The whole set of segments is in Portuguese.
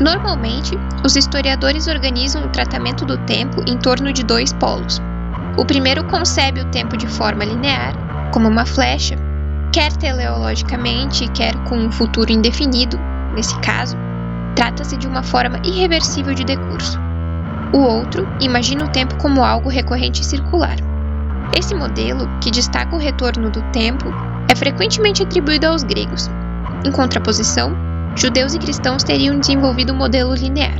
Normalmente, os historiadores organizam o tratamento do tempo em torno de dois polos. O primeiro concebe o tempo de forma linear, como uma flecha, quer teleologicamente, quer com um futuro indefinido. Nesse caso, trata-se de uma forma irreversível de decurso. O outro imagina o tempo como algo recorrente e circular. Esse modelo, que destaca o retorno do tempo, é frequentemente atribuído aos gregos. Em contraposição, judeus e cristãos teriam desenvolvido o modelo linear.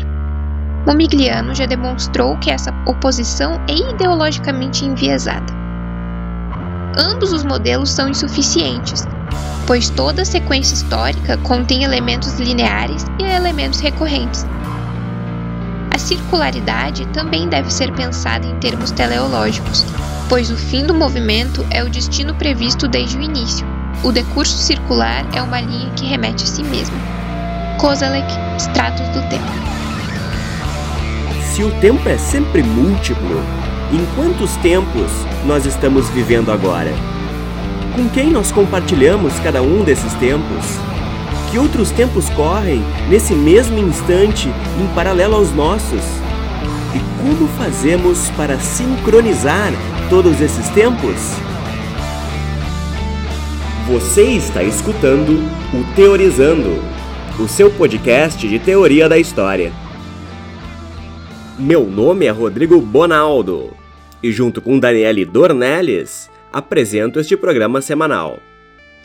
Momigliano já demonstrou que essa oposição é ideologicamente enviesada. Ambos os modelos são insuficientes, pois toda sequência histórica contém elementos lineares e elementos recorrentes. A circularidade também deve ser pensada em termos teleológicos, pois o fim do movimento é o destino previsto desde o início. O decurso circular é uma linha que remete a si mesma. Kozelek, Stratos do Tempo. Se o tempo é sempre múltiplo, em quantos tempos nós estamos vivendo agora? Com quem nós compartilhamos cada um desses tempos? Que outros tempos correm nesse mesmo instante em paralelo aos nossos? E como fazemos para sincronizar todos esses tempos? Você está escutando o Teorizando o seu podcast de teoria da história. Meu nome é Rodrigo Bonaldo e, junto com Daniele Dornelles, apresento este programa semanal.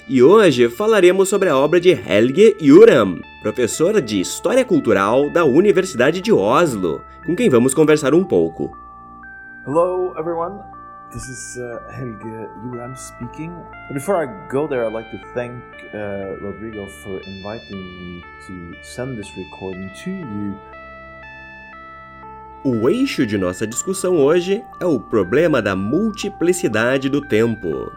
E hoje falaremos sobre a obra de Helge Uram, professora de História Cultural da Universidade de Oslo, com quem vamos conversar um pouco. Hello, everyone. This is uh, Helge Juram speaking. Before I go there, I'd like to thank uh, Rodrigo for inviting me to send this recording to you. O eixo de nossa discussão hoje é o problema da multiplicidade do tempo.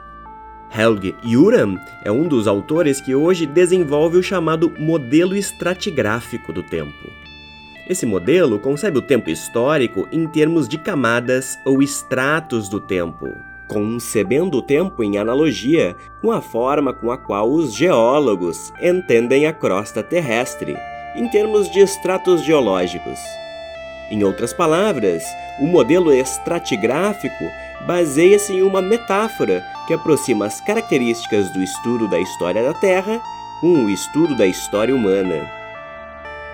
Helge Uram é um dos autores que hoje desenvolve o chamado modelo estratigráfico do tempo. Esse modelo concebe o tempo histórico em termos de camadas ou estratos do tempo, concebendo o tempo em analogia com a forma com a qual os geólogos entendem a crosta terrestre, em termos de estratos geológicos. Em outras palavras, o modelo estratigráfico baseia-se em uma metáfora que aproxima as características do estudo da história da Terra com o estudo da história humana.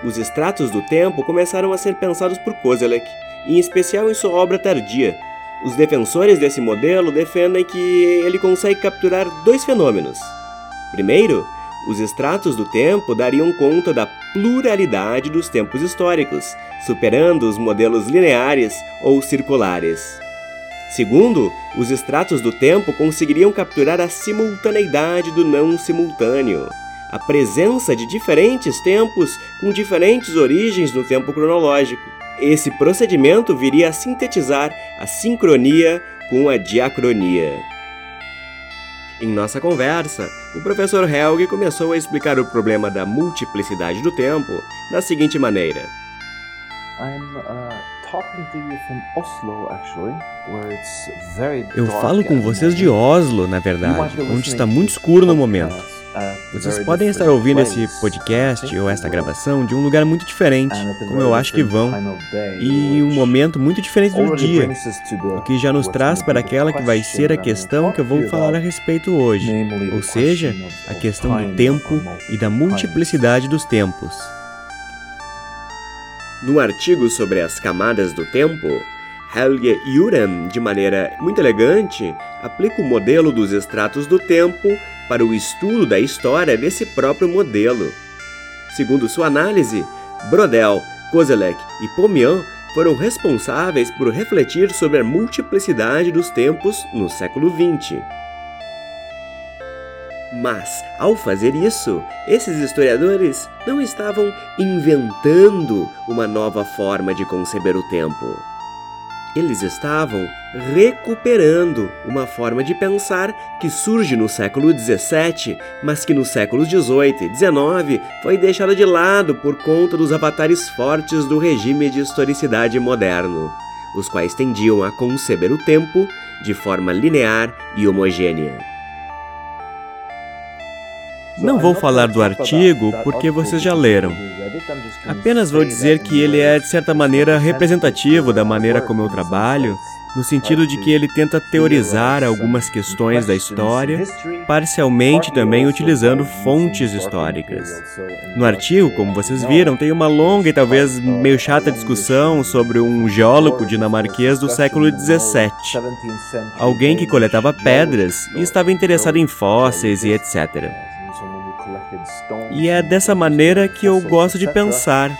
Os estratos do tempo começaram a ser pensados por Kozelek, em especial em sua obra tardia. Os defensores desse modelo defendem que ele consegue capturar dois fenômenos. Primeiro, os estratos do tempo dariam conta da pluralidade dos tempos históricos, superando os modelos lineares ou circulares. Segundo, os estratos do tempo conseguiriam capturar a simultaneidade do não simultâneo a presença de diferentes tempos com diferentes origens no tempo cronológico. Esse procedimento viria a sintetizar a sincronia com a diacronia. Em nossa conversa, o professor Helge começou a explicar o problema da multiplicidade do tempo da seguinte maneira. Uh, Eu falo com vocês de Oslo, na verdade, onde está muito escuro no momento. Vocês podem estar ouvindo esse podcast ou esta gravação de um lugar muito diferente, como eu acho que vão, e um momento muito diferente do dia, o que já nos traz para aquela que vai ser a questão que eu vou falar a respeito hoje, ou seja, a questão do tempo e da multiplicidade dos tempos. No artigo sobre as camadas do tempo, Helge Uren, de maneira muito elegante, aplica o modelo dos estratos do tempo para o estudo da história desse próprio modelo. Segundo sua análise, Brodel, Kozelek e Pomian foram responsáveis por refletir sobre a multiplicidade dos tempos no século XX. Mas, ao fazer isso, esses historiadores não estavam inventando uma nova forma de conceber o tempo. Eles estavam recuperando uma forma de pensar que surge no século XVII, mas que nos séculos XVIII e XIX foi deixada de lado por conta dos avatares fortes do regime de historicidade moderno, os quais tendiam a conceber o tempo de forma linear e homogênea. Não vou falar do artigo porque vocês já leram. Apenas vou dizer que ele é, de certa maneira, representativo da maneira como eu trabalho no sentido de que ele tenta teorizar algumas questões da história, parcialmente também utilizando fontes históricas. No artigo, como vocês viram, tem uma longa e talvez meio chata discussão sobre um geólogo dinamarquês do século XVII, alguém que coletava pedras e estava interessado em fósseis e etc. E é dessa maneira que eu gosto de pensar.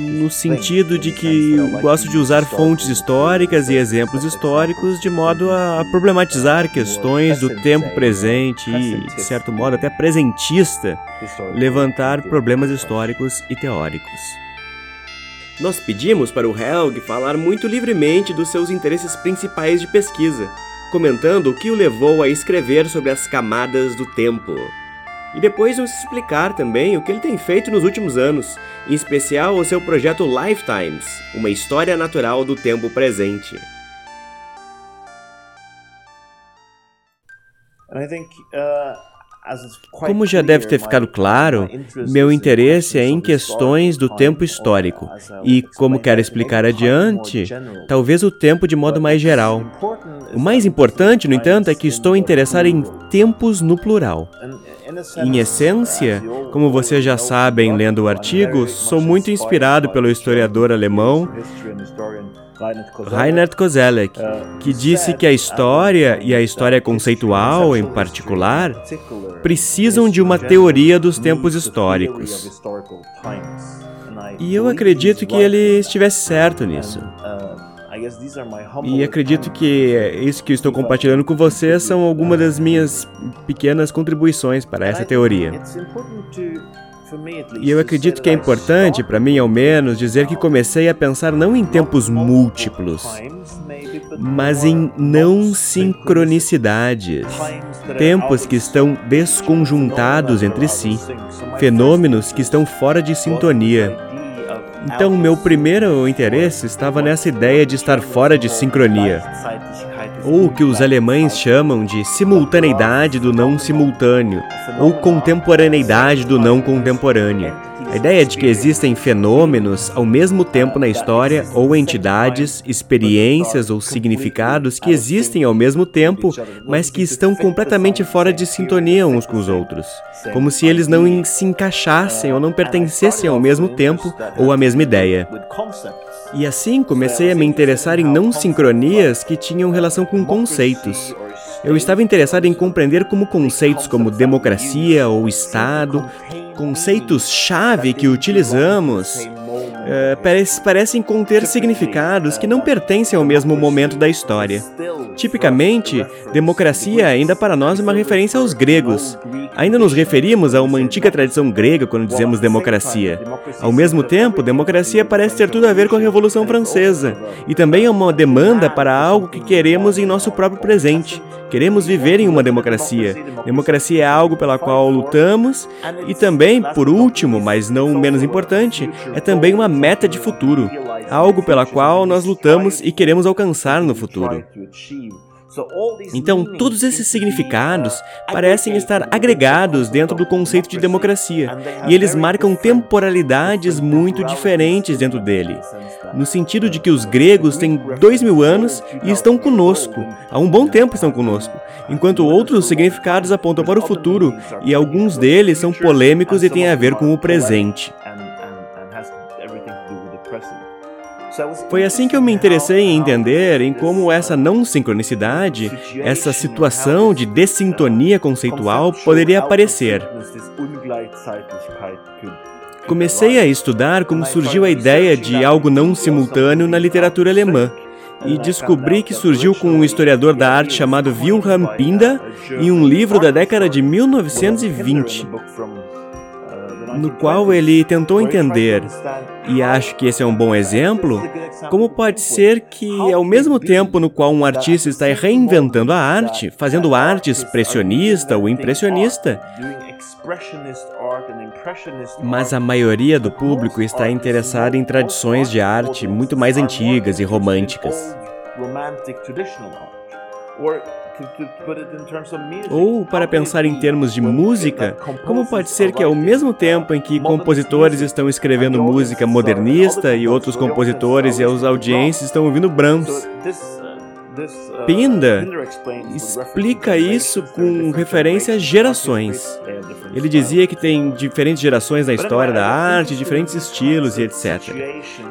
No sentido de que eu gosto de usar fontes históricas e exemplos históricos de modo a problematizar questões do tempo presente e, de certo modo, até presentista, levantar problemas históricos e teóricos. Nós pedimos para o Helg falar muito livremente dos seus interesses principais de pesquisa, comentando o que o levou a escrever sobre as camadas do tempo e depois nos explicar também o que ele tem feito nos últimos anos, em especial o seu projeto Lifetimes, uma história natural do tempo presente. Uh, Como já deve ter ficado claro, meu interesse é em questões do tempo histórico e, como quero explicar adiante, talvez o tempo de modo mais geral. O mais importante, no entanto, é que estou interessado em tempos no plural. Em essência, como vocês já sabem lendo o artigo, sou muito inspirado pelo historiador alemão Reinhard Koselleck, que disse que a história, e a história conceitual em particular, precisam de uma teoria dos tempos históricos. E eu acredito que ele estivesse certo nisso. E acredito que isso que estou compartilhando com vocês são algumas das minhas pequenas contribuições para essa teoria. E eu acredito que é importante, para mim ao menos, dizer que comecei a pensar não em tempos múltiplos, mas em não sincronicidades, tempos que estão desconjuntados entre si, fenômenos que estão fora de sintonia. Então, meu primeiro interesse estava nessa ideia de estar fora de sincronia, ou o que os alemães chamam de simultaneidade do não simultâneo, ou contemporaneidade do não contemporâneo. A ideia de que existem fenômenos ao mesmo tempo na história, ou entidades, experiências ou significados que existem ao mesmo tempo, mas que estão completamente fora de sintonia uns com os outros, como se eles não se encaixassem ou não pertencessem ao mesmo tempo ou à mesma ideia. E assim comecei a me interessar em não sincronias que tinham relação com conceitos. Eu estava interessado em compreender como conceitos como democracia ou Estado conceitos-chave que utilizamos é, parecem conter significados que não pertencem ao mesmo momento da história. Tipicamente, democracia ainda para nós é uma referência aos gregos. Ainda nos referimos a uma antiga tradição grega quando dizemos democracia. Ao mesmo tempo, democracia parece ter tudo a ver com a Revolução Francesa e também é uma demanda para algo que queremos em nosso próprio presente. Queremos viver em uma democracia. Democracia é algo pela qual lutamos e também, por último, mas não menos importante, é também uma meta de futuro, algo pela qual nós lutamos e queremos alcançar no futuro. Então, todos esses significados parecem estar agregados dentro do conceito de democracia, e eles marcam temporalidades muito diferentes dentro dele, no sentido de que os gregos têm dois mil anos e estão conosco, há um bom tempo estão conosco, enquanto outros significados apontam para o futuro, e alguns deles são polêmicos e têm a ver com o presente. Foi assim que eu me interessei em entender em como essa não sincronicidade, essa situação de dessintonia conceitual poderia aparecer. Comecei a estudar como surgiu a ideia de algo não simultâneo na literatura alemã e descobri que surgiu com um historiador da arte chamado Wilhelm Pinda em um livro da década de 1920 no qual ele tentou entender, e acho que esse é um bom exemplo, como pode ser que, ao mesmo tempo no qual um artista está reinventando a arte, fazendo arte expressionista ou impressionista, mas a maioria do público está interessada em tradições de arte muito mais antigas e românticas. Ou, para pensar em termos de música, como pode ser que ao mesmo tempo em que compositores estão escrevendo música modernista e outros compositores e as audiências estão ouvindo Brahms? Pinda explica isso com referência a gerações. Ele dizia que tem diferentes gerações na história da arte, diferentes estilos e etc.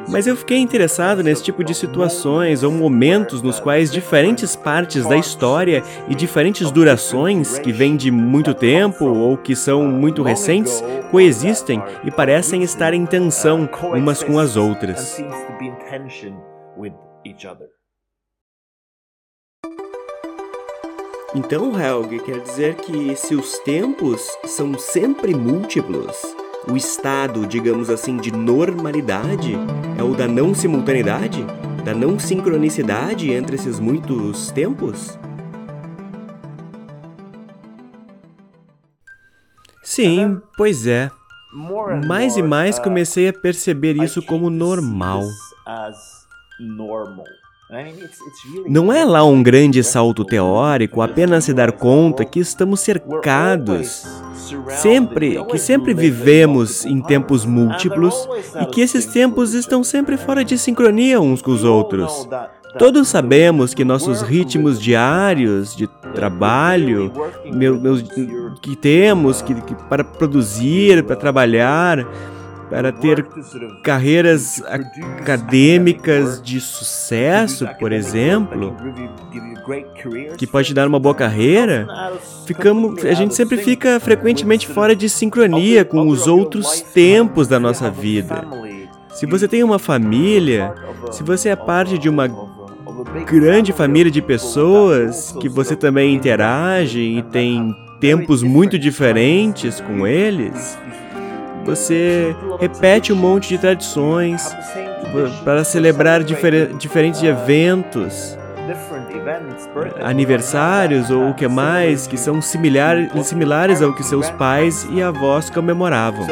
Mas eu fiquei interessado nesse tipo de situações ou momentos nos quais diferentes partes da história e diferentes durações, que vêm de muito tempo ou que são muito recentes, coexistem e parecem estar em tensão umas com as outras. Então, Helg, quer dizer que se os tempos são sempre múltiplos, o estado, digamos assim, de normalidade é o da não simultaneidade, da não sincronicidade entre esses muitos tempos? Sim, pois é. Mais e mais comecei a perceber isso como normal. Não é lá um grande salto teórico apenas se dar conta que estamos cercados, sempre, que sempre vivemos em tempos múltiplos e que esses tempos estão sempre fora de sincronia uns com os outros. Todos sabemos que nossos ritmos diários de trabalho, meu, meus, que temos que, que para produzir, para trabalhar, para ter carreiras acadêmicas de sucesso, por exemplo, que pode dar uma boa carreira, ficamos, a gente sempre fica frequentemente fora de sincronia com os outros tempos da nossa vida. Se você tem uma família, se você é parte de uma grande família de pessoas que você também interage e tem tempos muito diferentes com eles, você repete um monte de tradições para celebrar difer diferentes eventos, aniversários ou o que mais, que são similar, similares ao que seus pais e avós comemoravam.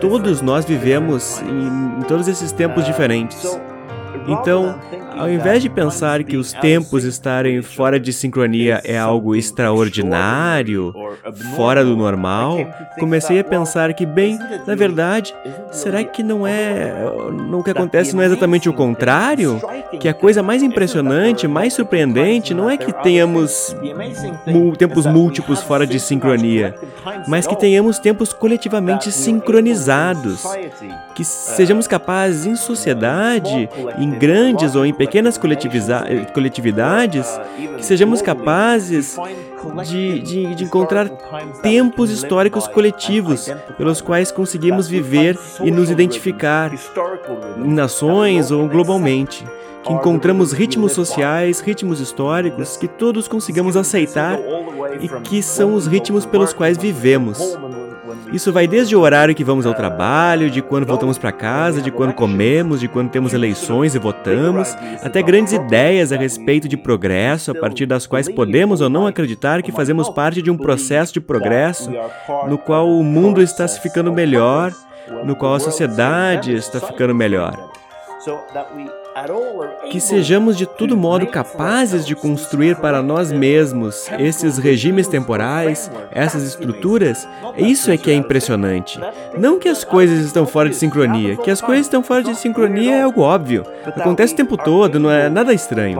Todos nós vivemos em, em todos esses tempos diferentes. Então, ao invés de pensar que os tempos estarem fora de sincronia é algo extraordinário, fora do normal, comecei a pensar que, bem, na verdade, será que não é. O que acontece não é exatamente o contrário? Que a coisa mais impressionante, mais surpreendente, não é que tenhamos tempos múltiplos fora de sincronia, mas que tenhamos tempos coletivamente sincronizados. Que sejamos capazes, em sociedade, em grandes ou em pequenas coletividades, que sejamos capazes de, de, de encontrar tempos históricos coletivos pelos quais conseguimos viver e nos identificar em nações ou globalmente que encontramos ritmos sociais, ritmos históricos, que todos consigamos aceitar e que são os ritmos pelos quais vivemos. Isso vai desde o horário que vamos ao trabalho, de quando voltamos para casa, de quando comemos, de quando temos eleições e votamos, até grandes ideias a respeito de progresso, a partir das quais podemos ou não acreditar que fazemos parte de um processo de progresso no qual o mundo está se ficando melhor, no qual a sociedade está ficando melhor que sejamos de todo modo capazes de construir para nós mesmos esses regimes temporais, essas estruturas, isso é que é impressionante. Não que as coisas estão fora de sincronia, que as coisas estão fora de sincronia é algo óbvio. Acontece o tempo todo, não é nada estranho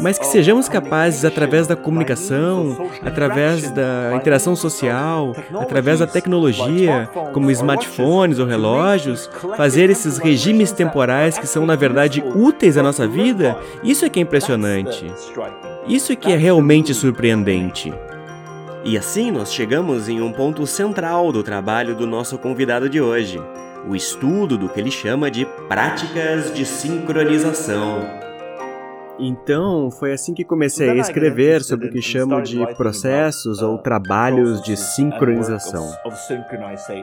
mas que sejamos capazes, através da comunicação, através da interação social, através da tecnologia, como smartphones ou relógios, fazer esses regimes temporais que são, na verdade, úteis à nossa vida, isso é que é impressionante. Isso é que é realmente surpreendente. E assim nós chegamos em um ponto central do trabalho do nosso convidado de hoje: o estudo do que ele chama de práticas de sincronização. Então, foi assim que comecei a escrever sobre o que chamo de processos ou trabalhos de sincronização.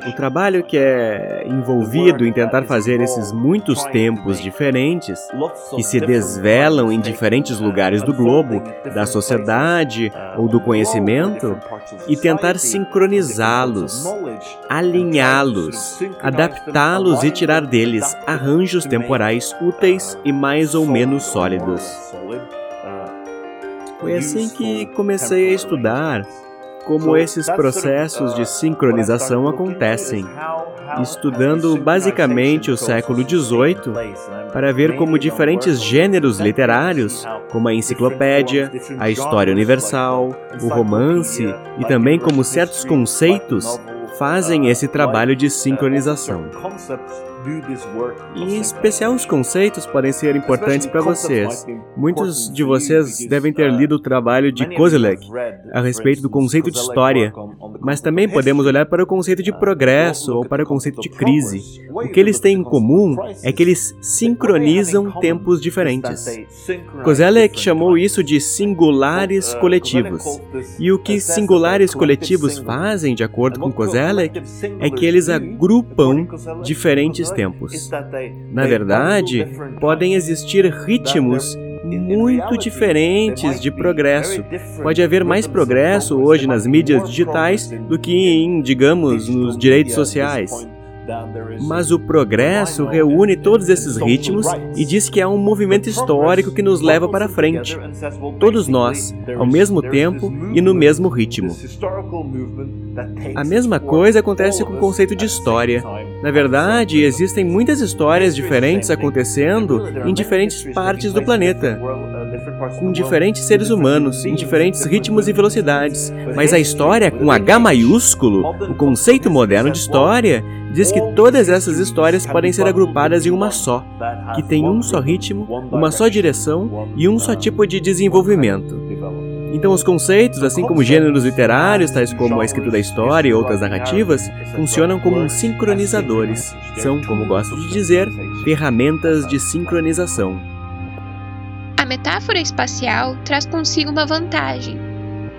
O trabalho que é envolvido em tentar fazer esses muitos tempos diferentes, que se desvelam em diferentes lugares do globo, da sociedade ou do conhecimento, e tentar sincronizá-los, alinhá-los, adaptá-los e tirar deles arranjos temporais úteis e mais ou menos sólidos. Foi assim que comecei a estudar como esses processos de sincronização acontecem, estudando basicamente o século XVIII para ver como diferentes gêneros literários, como a enciclopédia, a história universal, o romance e também como certos conceitos fazem esse trabalho de sincronização. Em especial, os conceitos podem ser importantes para vocês. Muitos de vocês devem ter lido o trabalho de Kozelek a respeito do conceito de história, mas também podemos olhar para o conceito de progresso ou para o conceito de crise. O que eles têm em comum é que eles sincronizam tempos diferentes. Kozelek chamou isso de singulares coletivos. E o que singulares coletivos fazem, de acordo com Kozelek, é que eles agrupam diferentes tempos. Na verdade, podem existir ritmos muito diferentes de progresso. Pode haver mais progresso hoje nas mídias digitais do que em, digamos, nos direitos sociais. Mas o progresso reúne todos esses ritmos e diz que há um movimento histórico que nos leva para frente. Todos nós, ao mesmo tempo e no mesmo ritmo. A mesma coisa acontece com o conceito de história. Na verdade, existem muitas histórias diferentes acontecendo em diferentes partes do planeta com diferentes seres humanos, em diferentes ritmos e velocidades. Mas a história, com H maiúsculo, o conceito moderno de história, diz que todas essas histórias podem ser agrupadas em uma só, que tem um só ritmo, uma só direção e um só tipo de desenvolvimento. Então, os conceitos, assim como gêneros literários, tais como a escrita da história e outras narrativas, funcionam como sincronizadores. São, como gosto de dizer, ferramentas de sincronização. Metáfora espacial traz consigo uma vantagem.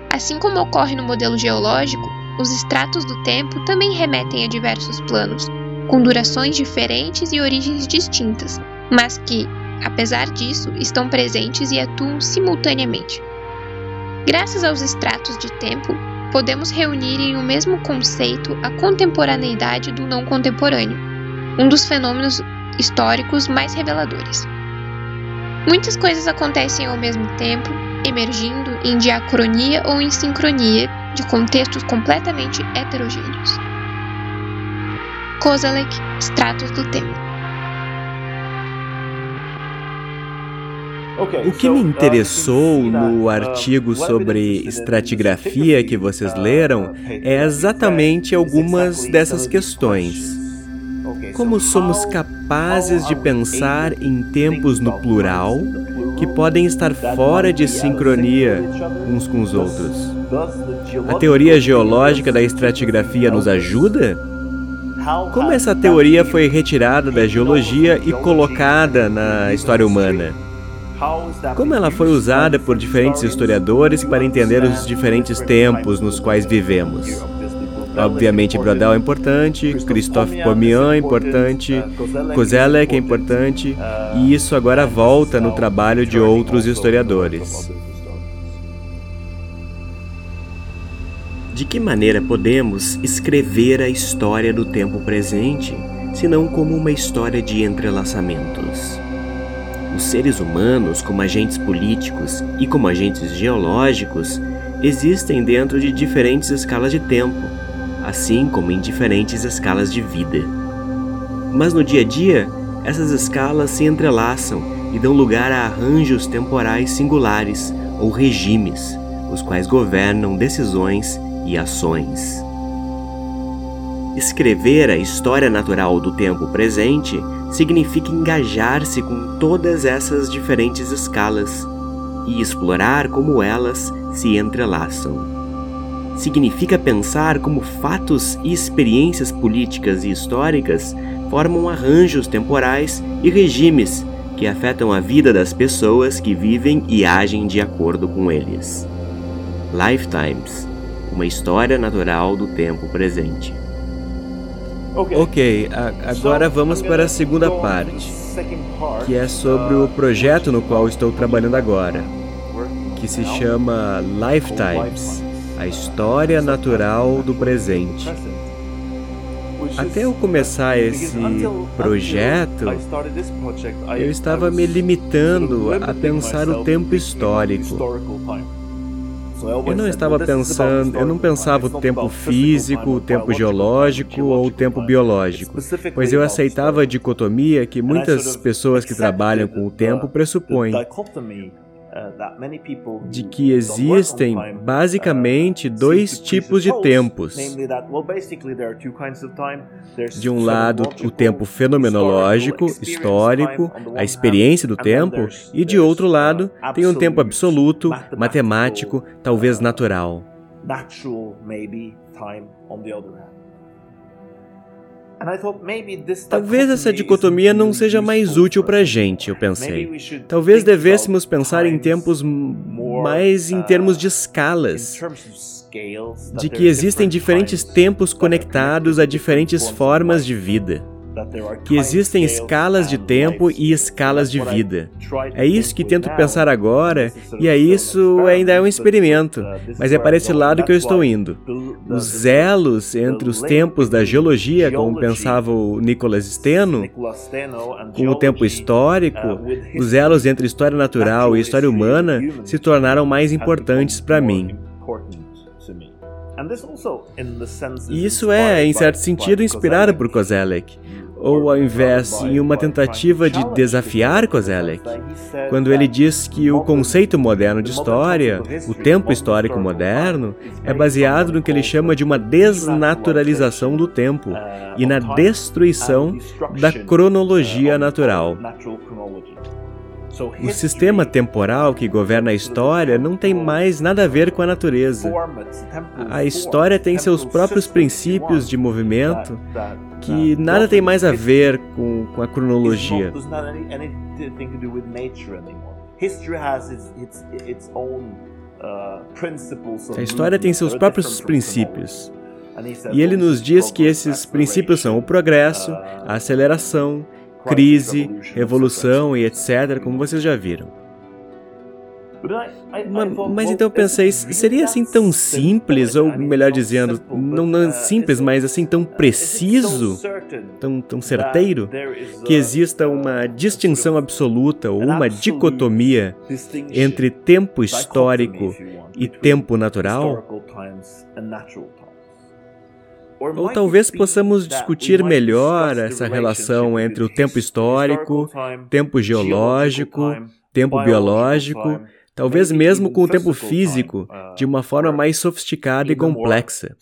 Assim como ocorre no modelo geológico, os estratos do tempo também remetem a diversos planos, com durações diferentes e origens distintas, mas que, apesar disso, estão presentes e atuam simultaneamente. Graças aos estratos de tempo, podemos reunir em um mesmo conceito a contemporaneidade do não contemporâneo, um dos fenômenos históricos mais reveladores. Muitas coisas acontecem ao mesmo tempo, emergindo em diacronia ou em sincronia de contextos completamente heterogêneos. Kozelek, Stratos do Tempo. O que me uh, interessou no uh, artigo sobre estratigrafia que vocês leram é exatamente algumas dessas questões. Como somos capazes de pensar em tempos no plural que podem estar fora de sincronia uns com os outros? A teoria geológica da estratigrafia nos ajuda? Como essa teoria foi retirada da geologia e colocada na história humana? Como ela foi usada por diferentes historiadores para entender os diferentes tempos nos quais vivemos? Obviamente, Brodel é importante, Christophe Pomian é importante, Kozelek é importante, e isso agora volta no trabalho de outros historiadores. De que maneira podemos escrever a história do tempo presente, senão como uma história de entrelaçamentos? Os seres humanos, como agentes políticos e como agentes geológicos, existem dentro de diferentes escalas de tempo assim como em diferentes escalas de vida. Mas no dia a dia, essas escalas se entrelaçam e dão lugar a arranjos temporais singulares ou regimes, os quais governam decisões e ações. Escrever a história natural do tempo presente significa engajar-se com todas essas diferentes escalas e explorar como elas se entrelaçam significa pensar como fatos e experiências políticas e históricas formam arranjos temporais e regimes que afetam a vida das pessoas que vivem e agem de acordo com eles. Lifetimes uma história natural do tempo presente. Ok, agora vamos para a segunda parte, que é sobre o projeto no qual estou trabalhando agora, que se chama Lifetimes a história natural do presente. Até eu começar esse projeto, eu estava me limitando a pensar o tempo histórico. Eu não estava pensando, eu não pensava o tempo físico, o tempo geológico ou o tempo biológico, pois eu aceitava a dicotomia que muitas pessoas que trabalham com o tempo pressupõem de que existem basicamente dois tipos de tempos. De um lado, o tempo fenomenológico, histórico, a experiência do tempo, e de outro lado, tem um tempo absoluto, matemático, talvez natural. Talvez essa dicotomia não seja mais útil para a gente, eu pensei. Talvez devêssemos pensar em tempos mais em termos de escalas, de que existem diferentes tempos conectados a diferentes formas de vida que existem escalas de tempo e escalas de vida. É isso que tento pensar agora, e é isso ainda é um experimento, mas é para esse lado que eu estou indo. Os elos entre os tempos da geologia, como pensava o Nicolas Steno, com o tempo histórico, os elos entre história natural e história humana se tornaram mais importantes para mim. E isso é, em certo sentido, inspirado por Kozelek ou ao invés, em uma tentativa de desafiar Kozelek, quando ele diz que o conceito moderno de história, o tempo histórico moderno, é baseado no que ele chama de uma desnaturalização do tempo e na destruição da cronologia natural. O sistema temporal que governa a história não tem mais nada a ver com a natureza. A história tem seus próprios princípios de movimento que nada tem mais a ver com, com a cronologia. A história tem seus próprios princípios. E ele nos diz que esses princípios são o progresso, a aceleração, crise, revolução e etc., como vocês já viram. Mas, então eu pensei, seria assim tão simples, ou melhor dizendo, não, não simples, mas assim tão preciso, tão, tão certeiro, que exista uma distinção absoluta ou uma dicotomia entre tempo histórico e tempo natural? Ou talvez possamos discutir melhor essa relação entre o tempo histórico, tempo geológico, tempo biológico, talvez mesmo com o tempo físico, de uma forma mais sofisticada e complexa.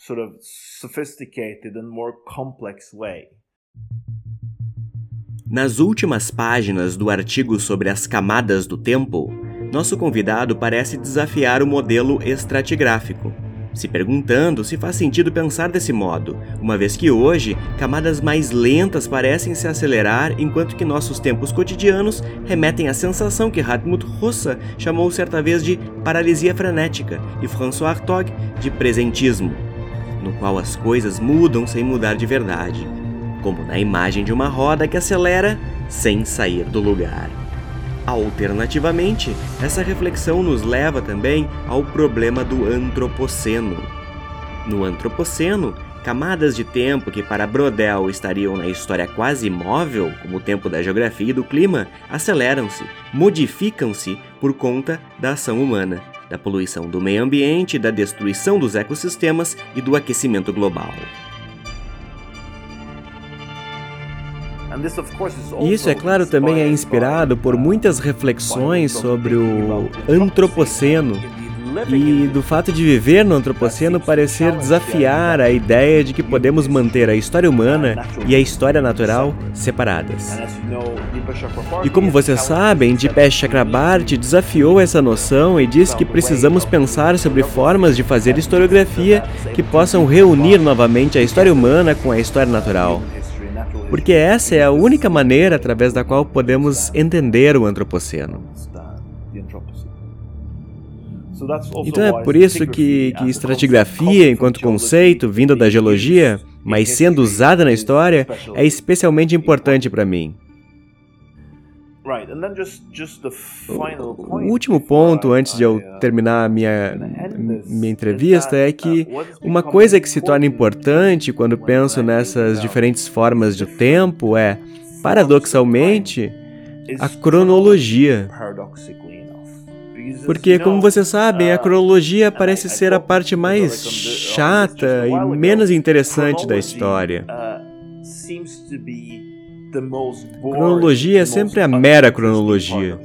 Nas últimas páginas do artigo sobre as camadas do tempo, nosso convidado parece desafiar o modelo estratigráfico se perguntando se faz sentido pensar desse modo, uma vez que hoje camadas mais lentas parecem se acelerar enquanto que nossos tempos cotidianos remetem à sensação que Hartmut Rossa chamou certa vez de paralisia frenética e François Hartog de presentismo, no qual as coisas mudam sem mudar de verdade, como na imagem de uma roda que acelera sem sair do lugar. Alternativamente, essa reflexão nos leva também ao problema do antropoceno. No antropoceno, camadas de tempo que para Brodel estariam na história quase imóvel, como o tempo da geografia e do clima, aceleram-se, modificam-se por conta da ação humana, da poluição do meio ambiente, da destruição dos ecossistemas e do aquecimento global. Isso, é claro, também é inspirado por muitas reflexões sobre o antropoceno. e do fato de viver no antropoceno parecer desafiar a ideia de que podemos manter a história humana e a história natural separadas. E como vocês sabem, Dipesh Chakrabarti desafiou essa noção e disse que precisamos pensar sobre formas de fazer historiografia que possam reunir novamente a história humana com a história natural porque essa é a única maneira através da qual podemos entender o antropoceno. Então é por isso que, que estratigrafia, enquanto conceito, vindo da geologia, mas sendo usada na história, é especialmente importante para mim. O último ponto, antes de eu uh, terminar a minha, minha entrevista, é que uh, uma coisa que se torna importante quando penso nessas diferentes formas de tempo é, paradoxalmente, a cronologia. Porque, como vocês sabem, a cronologia parece ser a parte mais chata e menos interessante da história. Cronologia é sempre a mera cronologia.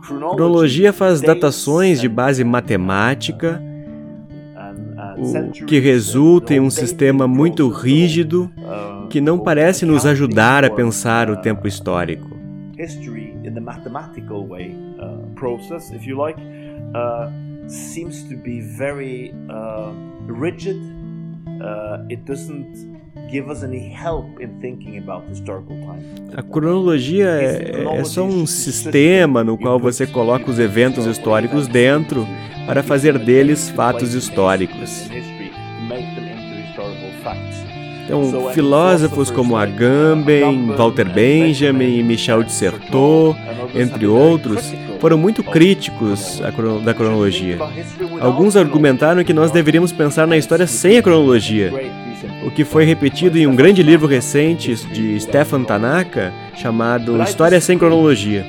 Cronologia faz datações de base matemática, o que resulta em um sistema muito rígido que não parece nos ajudar a pensar o tempo histórico. seems to be very uh, rigid. Uh, it doesn't a cronologia é, é só um sistema no qual você coloca os eventos históricos dentro para fazer deles fatos históricos. Então, filósofos como Agamben, Walter Benjamin e Michel de Certeau, entre outros, foram muito críticos da cronologia. Alguns argumentaram que nós deveríamos pensar na história sem a cronologia, o que foi repetido em um grande livro recente de Stefan Tanaka chamado História sem Cronologia.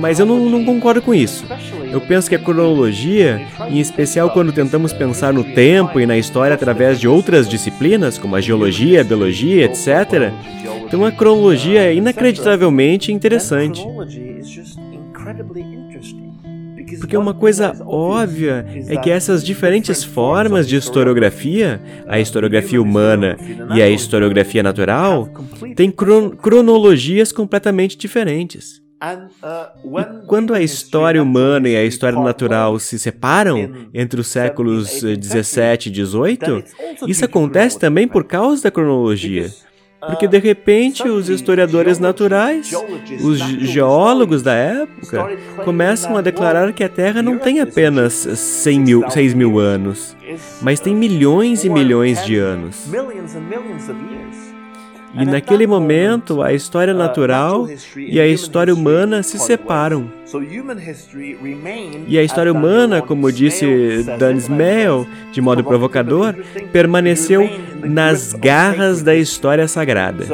Mas eu não, não, concordo com isso. Eu penso que a cronologia, em especial quando tentamos pensar no tempo e na história através de outras disciplinas, como a geologia, a biologia, etc., então a cronologia é inacreditavelmente interessante. Porque uma coisa óbvia é que essas diferentes formas de historiografia, a historiografia humana e a historiografia natural, têm cron cronologias completamente diferentes. E quando a história humana e a história natural se separam entre os séculos 17 e 18, isso acontece também por causa da cronologia. Porque de repente os historiadores naturais, os geólogos da época, começam a declarar que a Terra não tem apenas 100 mil, 6 mil anos, mas tem milhões e milhões de anos. E naquele momento, a história natural e a história humana se separam. E a história humana, como disse Dan Smale, de modo provocador, permaneceu nas garras da história sagrada.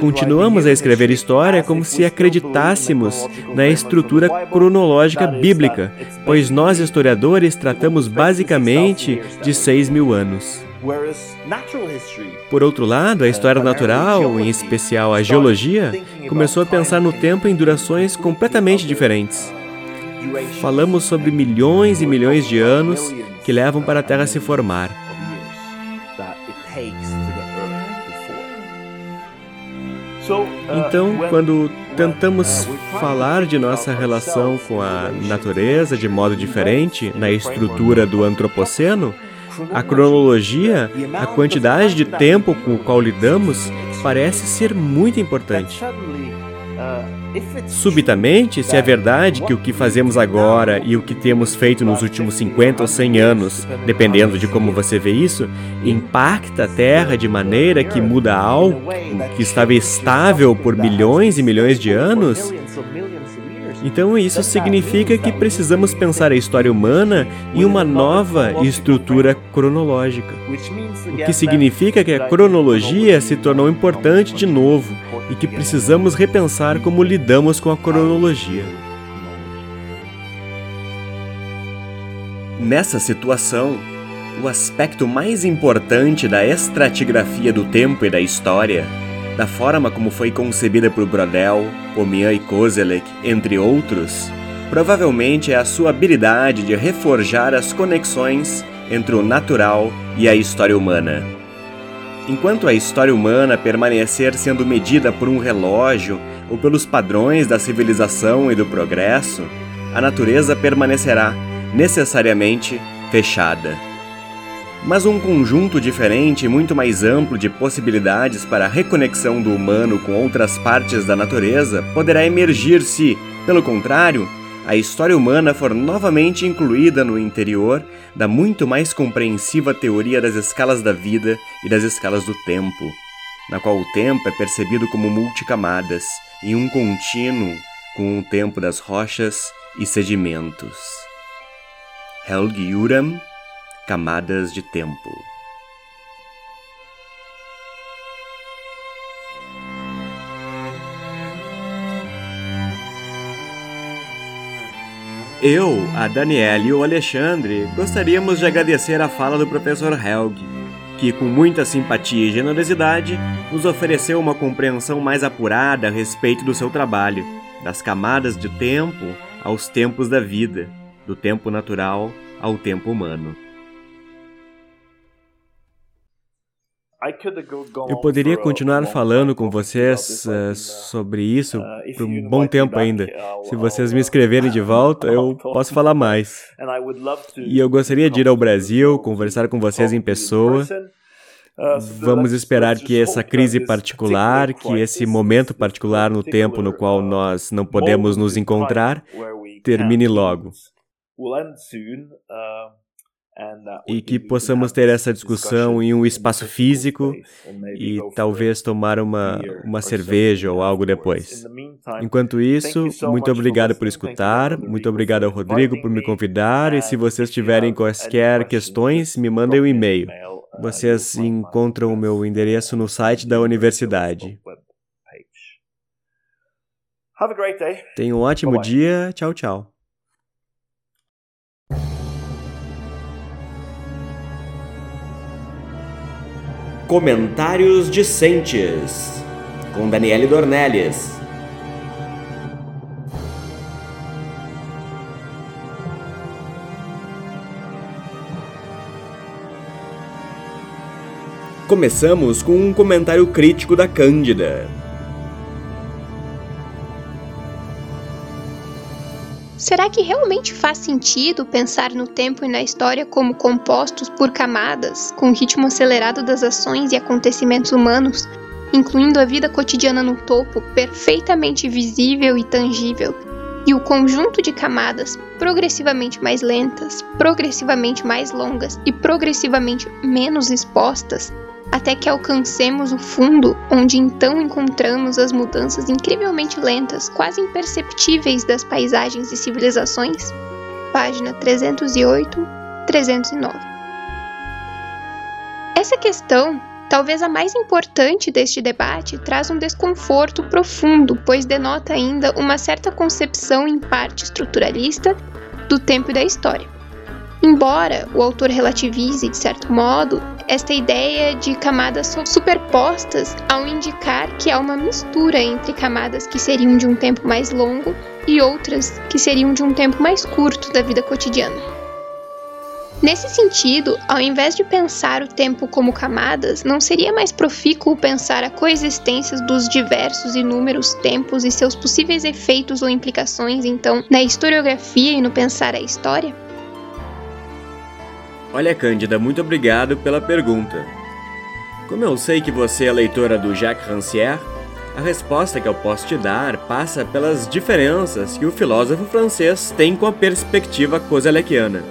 Continuamos a escrever história como se acreditássemos na estrutura cronológica bíblica, pois nós, historiadores, tratamos basicamente de seis mil anos. Por outro lado, a história natural, em especial a geologia, começou a pensar no tempo em durações completamente diferentes. Falamos sobre milhões e milhões de anos que levam para a Terra se formar. Então, quando tentamos falar de nossa relação com a natureza de modo diferente na estrutura do antropoceno, a cronologia, a quantidade de tempo com o qual lidamos, parece ser muito importante. Subitamente, se é verdade que o que fazemos agora e o que temos feito nos últimos 50 ou 100 anos, dependendo de como você vê isso, impacta a Terra de maneira que muda algo que estava estável por milhões e milhões de anos, então, isso significa que precisamos pensar a história humana em uma nova estrutura cronológica. O que significa que a cronologia se tornou importante de novo e que precisamos repensar como lidamos com a cronologia. Nessa situação, o aspecto mais importante da estratigrafia do tempo e da história da forma como foi concebida por Brodel, Pomian e Kozelek, entre outros, provavelmente é a sua habilidade de reforjar as conexões entre o natural e a história humana. Enquanto a história humana permanecer sendo medida por um relógio ou pelos padrões da civilização e do progresso, a natureza permanecerá necessariamente fechada mas um conjunto diferente e muito mais amplo de possibilidades para a reconexão do humano com outras partes da natureza poderá emergir se, pelo contrário, a história humana for novamente incluída no interior da muito mais compreensiva teoria das escalas da vida e das escalas do tempo, na qual o tempo é percebido como multicamadas, em um contínuo com o tempo das rochas e sedimentos. Helgi Uram camadas de tempo. Eu, a Daniela e o Alexandre gostaríamos de agradecer a fala do professor Helg, que, com muita simpatia e generosidade, nos ofereceu uma compreensão mais apurada a respeito do seu trabalho, das camadas de tempo aos tempos da vida, do tempo natural ao tempo humano. Eu poderia continuar falando com vocês uh, sobre isso uh, por um bom tempo ainda. Se vocês me escreverem de volta, eu posso falar mais. E eu gostaria de ir ao Brasil, conversar com vocês em pessoa. Uh, Vamos esperar que essa crise particular, que esse momento particular no tempo no qual nós não podemos nos encontrar, termine logo e que possamos ter essa discussão em um espaço físico e talvez tomar uma, uma cerveja ou algo depois. Enquanto isso, muito obrigado por escutar, muito obrigado ao Rodrigo por me convidar e se vocês tiverem quaisquer questões, me mandem um e-mail. Uh, vocês encontram o meu endereço no site da universidade. Tenha um ótimo dia. Tchau, tchau. Comentários Discentes, com Daniele Dornelles. Começamos com um comentário crítico da Cândida. Será que realmente faz sentido pensar no tempo e na história como compostos por camadas, com o ritmo acelerado das ações e acontecimentos humanos, incluindo a vida cotidiana no topo, perfeitamente visível e tangível, e o conjunto de camadas progressivamente mais lentas, progressivamente mais longas e progressivamente menos expostas, até que alcancemos o fundo, onde então encontramos as mudanças incrivelmente lentas, quase imperceptíveis das paisagens e civilizações? Página 308, 309. Essa questão, talvez a mais importante deste debate, traz um desconforto profundo, pois denota ainda uma certa concepção em parte estruturalista do tempo e da história. Embora o autor relativize, de certo modo, esta ideia de camadas superpostas ao indicar que há uma mistura entre camadas que seriam de um tempo mais longo e outras que seriam de um tempo mais curto da vida cotidiana. Nesse sentido, ao invés de pensar o tempo como camadas, não seria mais profícuo pensar a coexistência dos diversos inúmeros tempos e seus possíveis efeitos ou implicações, então, na historiografia e no pensar a história? Olha, Cândida, muito obrigado pela pergunta. Como eu sei que você é leitora do Jacques Rancière, a resposta que eu posso te dar passa pelas diferenças que o filósofo francês tem com a perspectiva kozelekiana.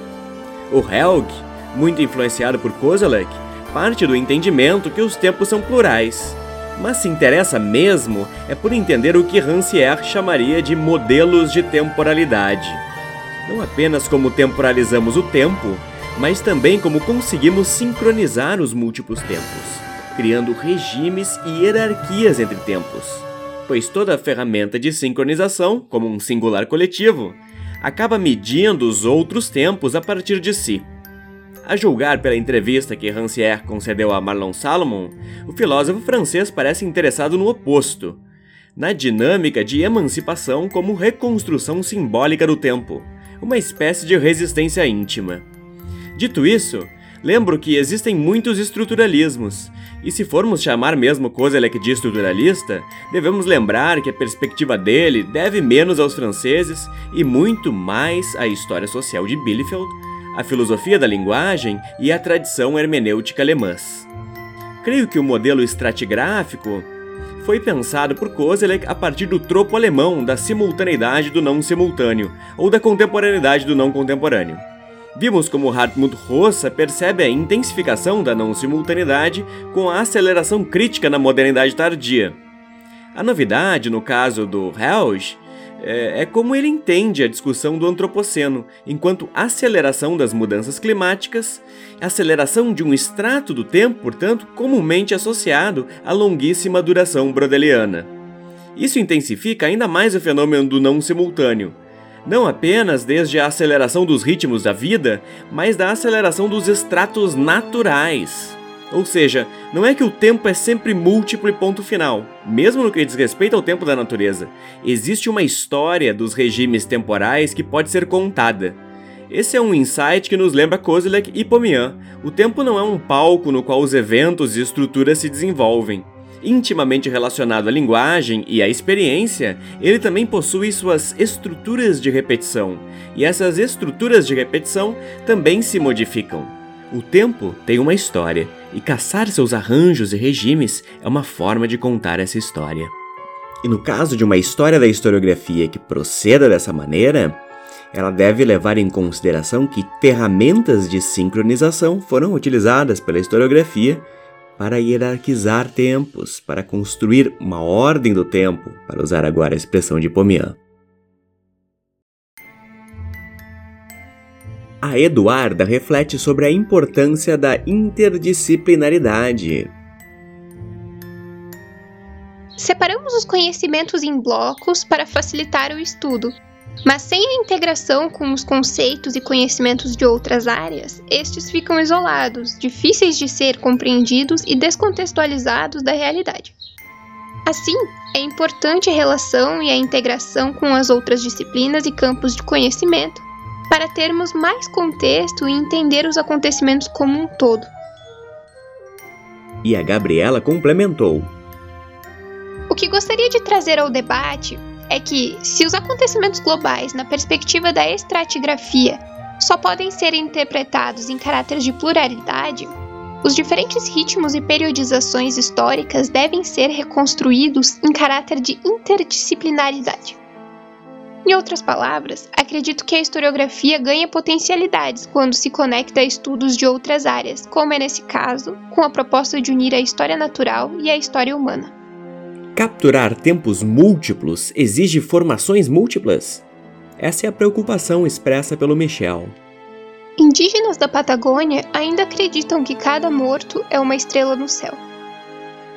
O Helg, muito influenciado por Kozelek, parte do entendimento que os tempos são plurais, mas se interessa mesmo é por entender o que Rancière chamaria de modelos de temporalidade. Não apenas como temporalizamos o tempo, mas também como conseguimos sincronizar os múltiplos tempos, criando regimes e hierarquias entre tempos. Pois toda ferramenta de sincronização, como um singular coletivo, acaba medindo os outros tempos a partir de si. A julgar pela entrevista que Rancière concedeu a Marlon Salomon, o filósofo francês parece interessado no oposto, na dinâmica de emancipação como reconstrução simbólica do tempo, uma espécie de resistência íntima. Dito isso, lembro que existem muitos estruturalismos, e se formos chamar mesmo Kozelek de estruturalista, devemos lembrar que a perspectiva dele deve menos aos franceses e muito mais à história social de Bielefeld, à filosofia da linguagem e à tradição hermenêutica alemãs. Creio que o modelo estratigráfico foi pensado por Kozelek a partir do tropo alemão da simultaneidade do não simultâneo, ou da contemporaneidade do não contemporâneo. Vimos como Hartmut Rossa percebe a intensificação da não simultaneidade com a aceleração crítica na modernidade tardia. A novidade, no caso do Helge, é, é como ele entende a discussão do antropoceno, enquanto aceleração das mudanças climáticas, aceleração de um extrato do tempo, portanto, comumente associado à longuíssima duração brodeliana. Isso intensifica ainda mais o fenômeno do não simultâneo, Não apenas desde a aceleração dos ritmos da vida, mas da aceleração dos estratos naturais. Ou seja, não é que o tempo é sempre múltiplo e ponto final, mesmo no que diz respeito ao tempo da natureza. Existe uma história dos regimes temporais que pode ser contada. Esse é um insight que nos lembra Kozilek e Pomian. O tempo não é um palco no qual os eventos e estruturas se desenvolvem. Intimamente relacionado à linguagem e à experiência, ele também possui suas estruturas de repetição, e essas estruturas de repetição também se modificam. O tempo tem uma história, e caçar seus arranjos e regimes é uma forma de contar essa história. E no caso de uma história da historiografia que proceda dessa maneira, ela deve levar em consideração que ferramentas de sincronização foram utilizadas pela historiografia para hierarquizar tempos, para construir uma ordem do tempo, para usar agora a expressão de Pomian. A Eduarda reflete sobre a importância da interdisciplinaridade. Separamos os conhecimentos em blocos para facilitar o estudo, mas sem a integração com os conceitos e conhecimentos de outras áreas, estes ficam isolados, difíceis de ser compreendidos e descontextualizados da realidade. Assim, é importante a relação e a integração com as outras disciplinas e campos de conhecimento para termos mais contexto e entender os acontecimentos como um todo. E a Gabriela complementou: O que gostaria de trazer ao debate é que, se os acontecimentos globais, na perspectiva da estratigrafia, só podem ser interpretados em caráter de pluralidade, os diferentes ritmos e periodizações históricas devem ser reconstruídos em caráter de interdisciplinaridade. Em outras palavras, acredito que a historiografia ganha potencialidades quando se conecta a estudos de outras áreas, como é nesse caso, com a proposta de unir a história natural e a história humana. Capturar tempos múltiplos exige formações múltiplas? Essa é a preocupação expressa pelo Michel. Indígenas da Patagônia ainda acreditam que cada morto é uma estrela no céu.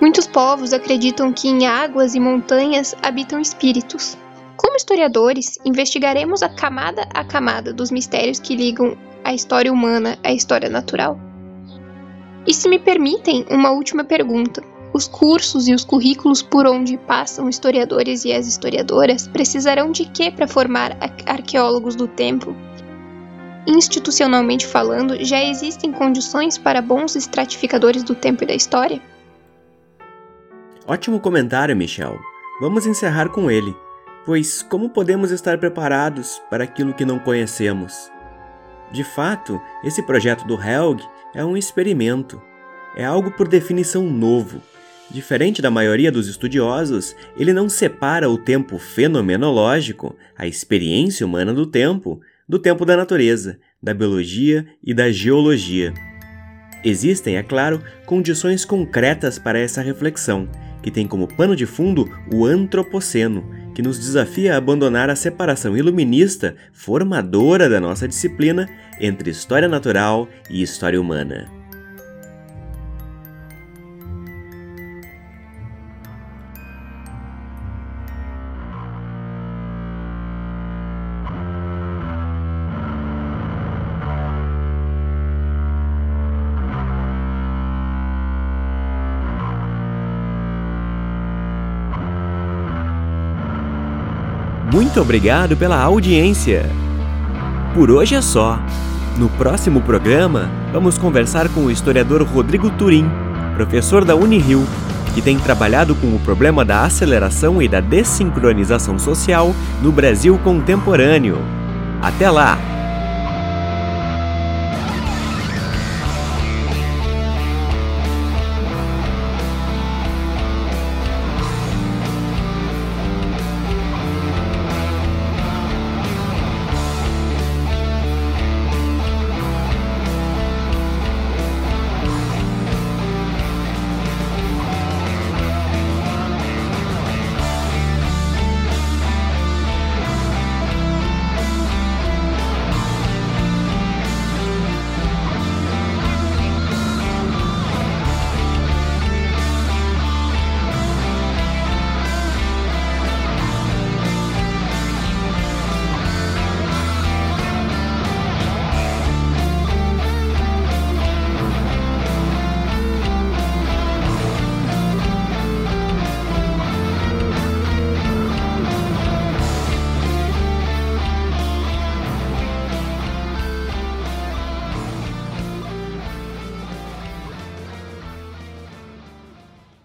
Muitos povos acreditam que em águas e montanhas habitam espíritos, como historiadores, investigaremos a camada a camada dos mistérios que ligam a história humana à história natural. E se me permitem, uma última pergunta. Os cursos e os currículos por onde passam historiadores e as historiadoras precisarão de quê para formar arqueólogos do tempo? Institucionalmente falando, já existem condições para bons estratificadores do tempo e da história? Ótimo comentário, Michel. Vamos encerrar com ele. Pois como podemos estar preparados para aquilo que não conhecemos? De fato, esse projeto do Helg é um experimento. É algo por definição novo. Diferente da maioria dos estudiosos, ele não separa o tempo fenomenológico, a experiência humana do tempo, do tempo da natureza, da biologia e da geologia. Existem, é claro, condições concretas para essa reflexão, que tem como pano de fundo o Antropoceno, que nos desafia a abandonar a separação iluminista formadora da nossa disciplina entre história natural e história humana. Muito obrigado pela audiência. Por hoje é só. No próximo programa, vamos conversar com o historiador Rodrigo Turim, professor da Unirio, que tem trabalhado com o problema da aceleração e da desincronização social no Brasil contemporâneo. Até lá!